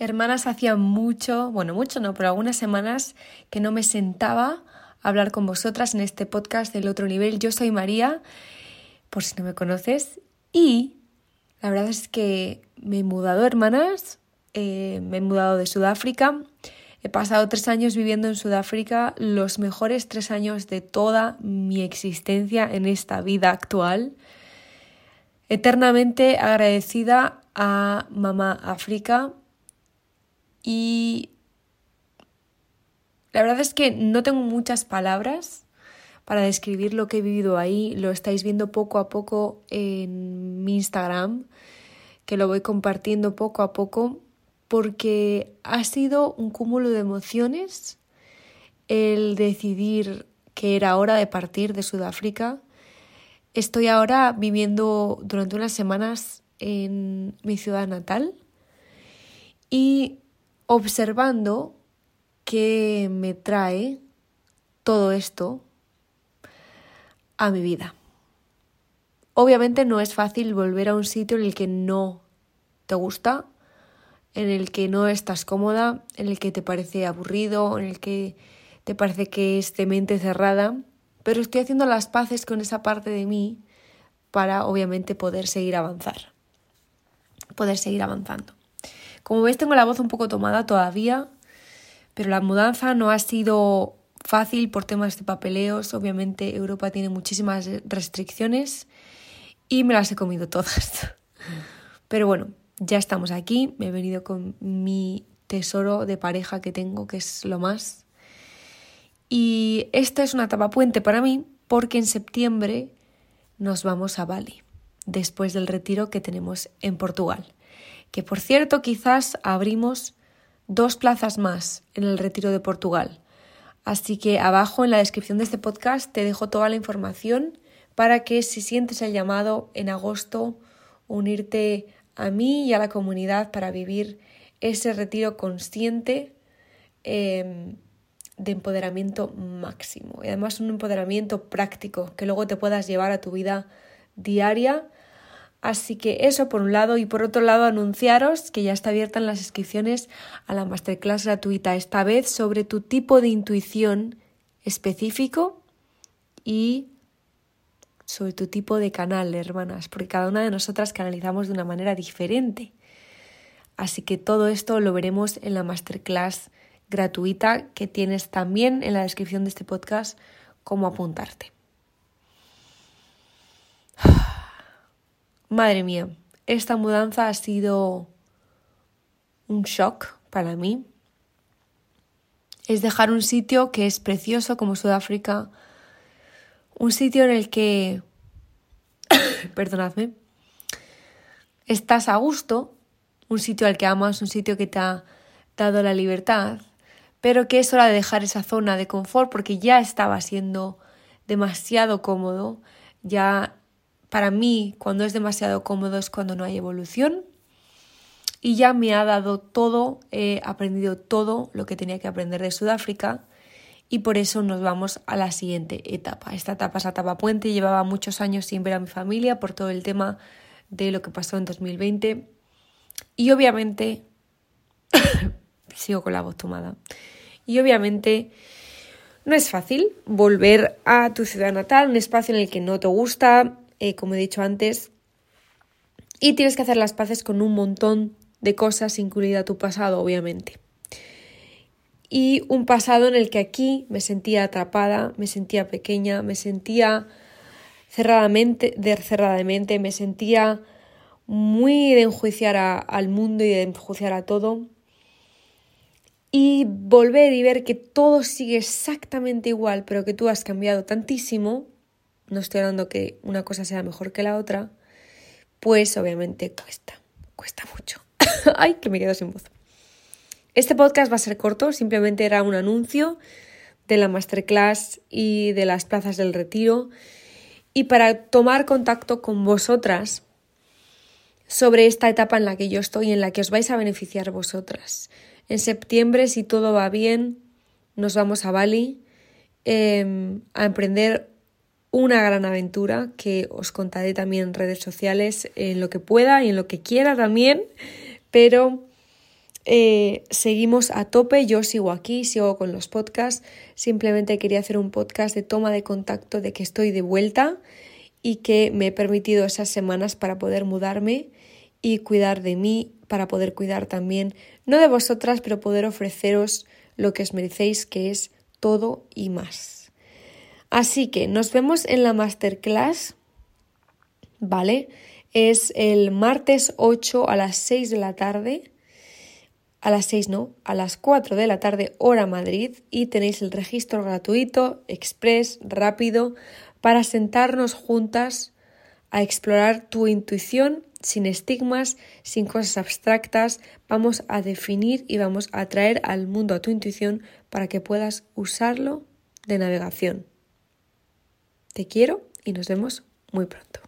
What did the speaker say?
Hermanas, hacía mucho, bueno, mucho no, pero algunas semanas que no me sentaba a hablar con vosotras en este podcast del otro nivel. Yo soy María, por si no me conoces, y la verdad es que me he mudado, hermanas, eh, me he mudado de Sudáfrica. He pasado tres años viviendo en Sudáfrica, los mejores tres años de toda mi existencia en esta vida actual. Eternamente agradecida a Mamá África y la verdad es que no tengo muchas palabras para describir lo que he vivido ahí. Lo estáis viendo poco a poco en mi Instagram, que lo voy compartiendo poco a poco, porque ha sido un cúmulo de emociones el decidir que era hora de partir de Sudáfrica. Estoy ahora viviendo durante unas semanas en mi ciudad natal y observando qué me trae todo esto a mi vida. Obviamente no es fácil volver a un sitio en el que no te gusta, en el que no estás cómoda, en el que te parece aburrido, en el que te parece que es de mente cerrada, pero estoy haciendo las paces con esa parte de mí para obviamente poder seguir avanzar, poder seguir avanzando. Como veis tengo la voz un poco tomada todavía, pero la mudanza no ha sido fácil por temas de papeleos. Obviamente Europa tiene muchísimas restricciones y me las he comido todas. Pero bueno, ya estamos aquí. Me he venido con mi tesoro de pareja que tengo, que es lo más. Y esta es una etapa puente para mí porque en septiembre nos vamos a Bali, después del retiro que tenemos en Portugal que por cierto quizás abrimos dos plazas más en el retiro de Portugal. Así que abajo en la descripción de este podcast te dejo toda la información para que si sientes el llamado en agosto unirte a mí y a la comunidad para vivir ese retiro consciente em, de empoderamiento máximo y además un empoderamiento práctico que luego te puedas llevar a tu vida diaria Así que eso por un lado y por otro lado anunciaros que ya está abierta en las inscripciones a la masterclass gratuita, esta vez sobre tu tipo de intuición específico y sobre tu tipo de canal, hermanas, porque cada una de nosotras canalizamos de una manera diferente. Así que todo esto lo veremos en la masterclass gratuita que tienes también en la descripción de este podcast cómo apuntarte. Madre mía, esta mudanza ha sido un shock para mí. Es dejar un sitio que es precioso como Sudáfrica, un sitio en el que, perdonadme, estás a gusto, un sitio al que amas, un sitio que te ha dado la libertad, pero que es hora de dejar esa zona de confort porque ya estaba siendo demasiado cómodo, ya para mí, cuando es demasiado cómodo es cuando no hay evolución. Y ya me ha dado todo, he aprendido todo lo que tenía que aprender de Sudáfrica y por eso nos vamos a la siguiente etapa. Esta etapa es la etapa puente, llevaba muchos años sin ver a mi familia por todo el tema de lo que pasó en 2020 y obviamente sigo con la voz tomada. Y obviamente no es fácil volver a tu ciudad natal, un espacio en el que no te gusta, eh, como he dicho antes, y tienes que hacer las paces con un montón de cosas, incluida tu pasado, obviamente. Y un pasado en el que aquí me sentía atrapada, me sentía pequeña, me sentía cerradamente, de, cerradamente, me sentía muy de enjuiciar al mundo y de enjuiciar a todo. Y volver y ver que todo sigue exactamente igual, pero que tú has cambiado tantísimo, no estoy hablando que una cosa sea mejor que la otra, pues obviamente cuesta, cuesta mucho. Ay, que me quedo sin voz. Este podcast va a ser corto, simplemente era un anuncio de la masterclass y de las plazas del retiro y para tomar contacto con vosotras sobre esta etapa en la que yo estoy, en la que os vais a beneficiar vosotras. En septiembre, si todo va bien, nos vamos a Bali em, a emprender una gran aventura que os contaré también en redes sociales en lo que pueda y en lo que quiera también, pero eh, seguimos a tope, yo sigo aquí, sigo con los podcasts, simplemente quería hacer un podcast de toma de contacto de que estoy de vuelta y que me he permitido esas semanas para poder mudarme y cuidar de mí, para poder cuidar también, no de vosotras, pero poder ofreceros lo que os merecéis, que es todo y más. Así que nos vemos en la masterclass, ¿vale? Es el martes 8 a las 6 de la tarde a las 6 no, a las 4 de la tarde hora Madrid y tenéis el registro gratuito, express, rápido, para sentarnos juntas a explorar tu intuición sin estigmas, sin cosas abstractas. Vamos a definir y vamos a traer al mundo a tu intuición para que puedas usarlo de navegación. Te quiero y nos vemos muy pronto.